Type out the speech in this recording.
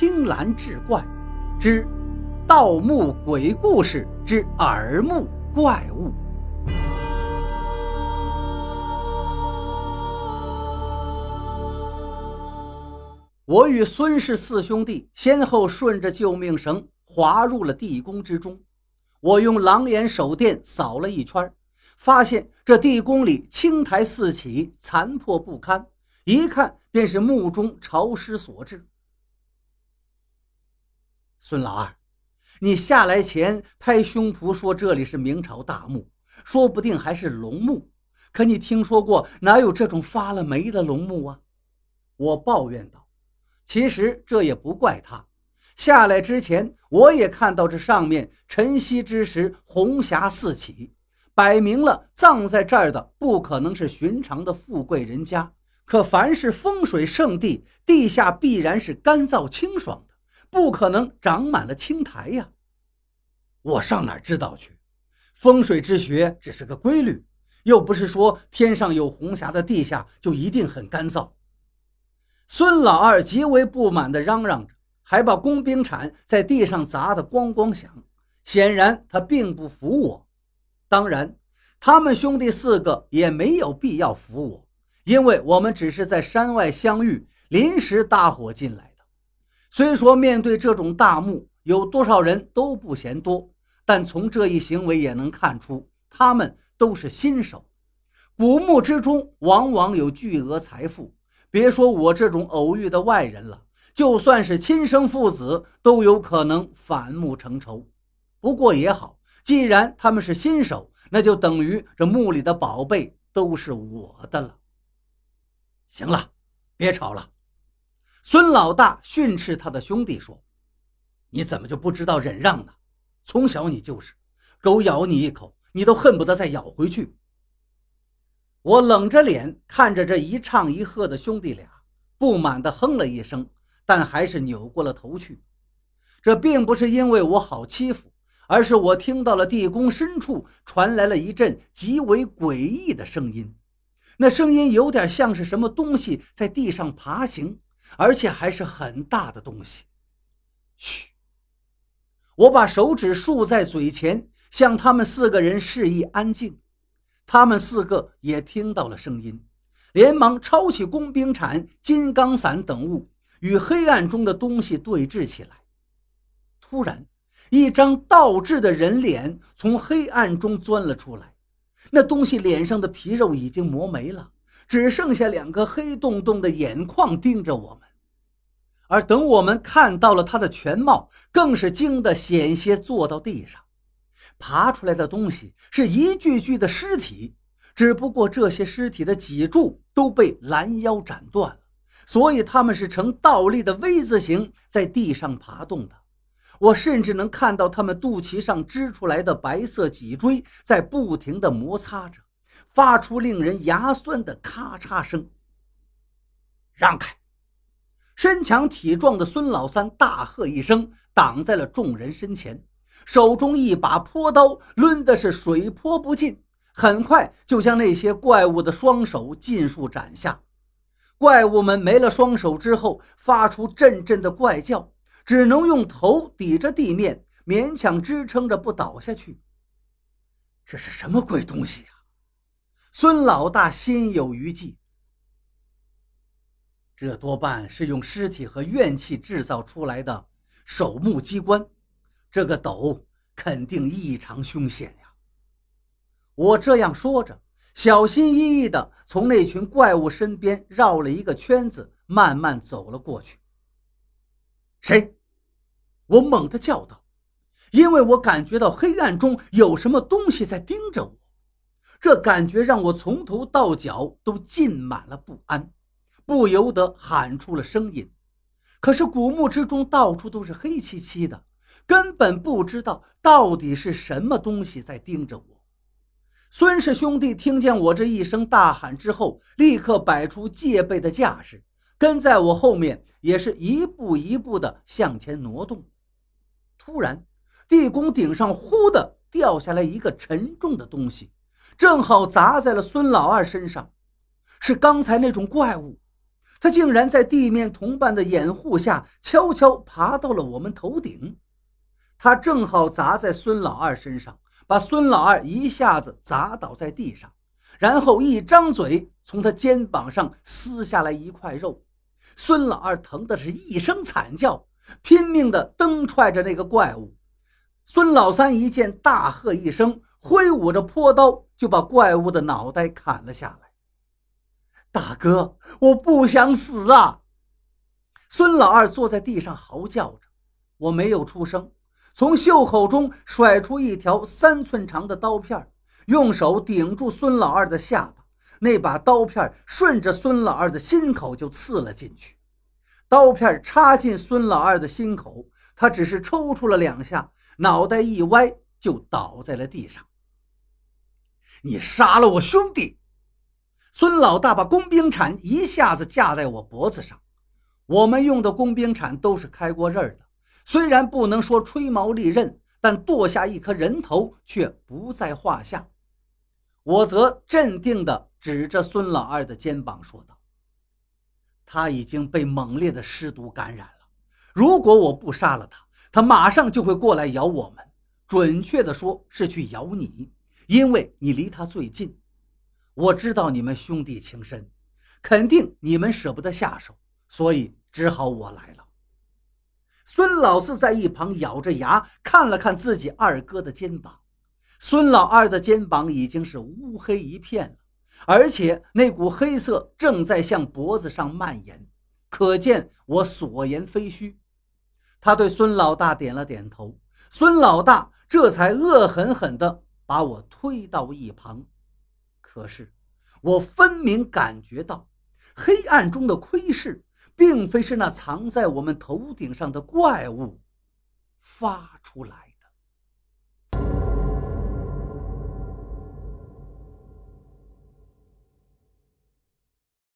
青蓝志怪之盗墓鬼故事之耳目怪物。我与孙氏四兄弟先后顺着救命绳滑入了地宫之中。我用狼眼手电扫了一圈，发现这地宫里青苔四起，残破不堪，一看便是墓中潮湿所致。孙老二，你下来前拍胸脯说这里是明朝大墓，说不定还是龙墓。可你听说过哪有这种发了霉的龙墓啊？我抱怨道。其实这也不怪他。下来之前，我也看到这上面晨曦之时红霞四起，摆明了葬在这儿的不可能是寻常的富贵人家。可凡是风水圣地，地下必然是干燥清爽，不可能长满了青苔呀。我上哪知道去？风水之学只是个规律，又不是说天上有红霞的地下就一定很干燥。孙老二极为不满地嚷嚷着。还把工兵铲在地上砸得咣咣响，显然他并不服我。当然，他们兄弟四个也没有必要服我，因为我们只是在山外相遇，临时搭伙进来。虽说面对这种大墓，有多少人都不嫌多，但从这一行为也能看出，他们都是新手。古墓之中往往有巨额财富，别说我这种偶遇的外人了。就算是亲生父子，都有可能反目成仇。不过也好，既然他们是新手，那就等于这墓里的宝贝都是我的了。行了，别吵了。孙老大训斥他的兄弟说：“你怎么就不知道忍让呢？从小你就是，狗咬你一口，你都恨不得再咬回去。”我冷着脸看着这一唱一和的兄弟俩，不满地哼了一声。但还是扭过了头去。这并不是因为我好欺负，而是我听到了地宫深处传来了一阵极为诡异的声音。那声音有点像是什么东西在地上爬行，而且还是很大的东西。嘘！我把手指竖在嘴前，向他们四个人示意安静。他们四个也听到了声音，连忙抄起工兵铲、金刚伞等物。与黑暗中的东西对峙起来。突然，一张倒置的人脸从黑暗中钻了出来。那东西脸上的皮肉已经磨没了，只剩下两个黑洞洞的眼眶盯着我们。而等我们看到了他的全貌，更是惊得险些坐到地上。爬出来的东西是一具具的尸体，只不过这些尸体的脊柱都被拦腰斩断了。所以他们是呈倒立的 V 字形在地上爬动的，我甚至能看到他们肚脐上支出来的白色脊椎在不停地摩擦着，发出令人牙酸的咔嚓声。让开！身强体壮的孙老三大喝一声，挡在了众人身前，手中一把坡刀抡的是水泼不进，很快就将那些怪物的双手尽数斩下。怪物们没了双手之后，发出阵阵的怪叫，只能用头抵着地面，勉强支撑着不倒下去。这是什么鬼东西呀？孙老大心有余悸。这多半是用尸体和怨气制造出来的守墓机关，这个斗肯定异常凶险呀！我这样说着。小心翼翼地从那群怪物身边绕了一个圈子，慢慢走了过去。谁？我猛地叫道，因为我感觉到黑暗中有什么东西在盯着我。这感觉让我从头到脚都浸满了不安，不由得喊出了声音。可是古墓之中到处都是黑漆漆的，根本不知道到底是什么东西在盯着我。孙氏兄弟听见我这一声大喊之后，立刻摆出戒备的架势，跟在我后面，也是一步一步的向前挪动。突然，地宫顶上忽的掉下来一个沉重的东西，正好砸在了孙老二身上。是刚才那种怪物，他竟然在地面同伴的掩护下，悄悄爬到了我们头顶。他正好砸在孙老二身上，把孙老二一下子砸倒在地上，然后一张嘴从他肩膀上撕下来一块肉。孙老二疼的是一声惨叫，拼命的蹬踹着那个怪物。孙老三一见，大喝一声，挥舞着坡刀就把怪物的脑袋砍了下来。大哥，我不想死啊！孙老二坐在地上嚎叫着，我没有出声，从袖口中甩出一条三寸长的刀片，用手顶住孙老二的下巴，那把刀片顺着孙老二的心口就刺了进去。刀片插进孙老二的心口，他只是抽搐了两下，脑袋一歪就倒在了地上。你杀了我兄弟！孙老大把工兵铲一下子架在我脖子上，我们用的工兵铲都是开过刃的，虽然不能说吹毛利刃，但剁下一颗人头却不在话下。我则镇定地指着孙老二的肩膀说道：“他已经被猛烈的尸毒感染了，如果我不杀了他，他马上就会过来咬我们。准确的说，是去咬你，因为你离他最近。”我知道你们兄弟情深，肯定你们舍不得下手，所以只好我来了。孙老四在一旁咬着牙看了看自己二哥的肩膀，孙老二的肩膀已经是乌黑一片了，而且那股黑色正在向脖子上蔓延，可见我所言非虚。他对孙老大点了点头，孙老大这才恶狠狠地把我推到一旁。可是，我分明感觉到，黑暗中的窥视，并非是那藏在我们头顶上的怪物发出来。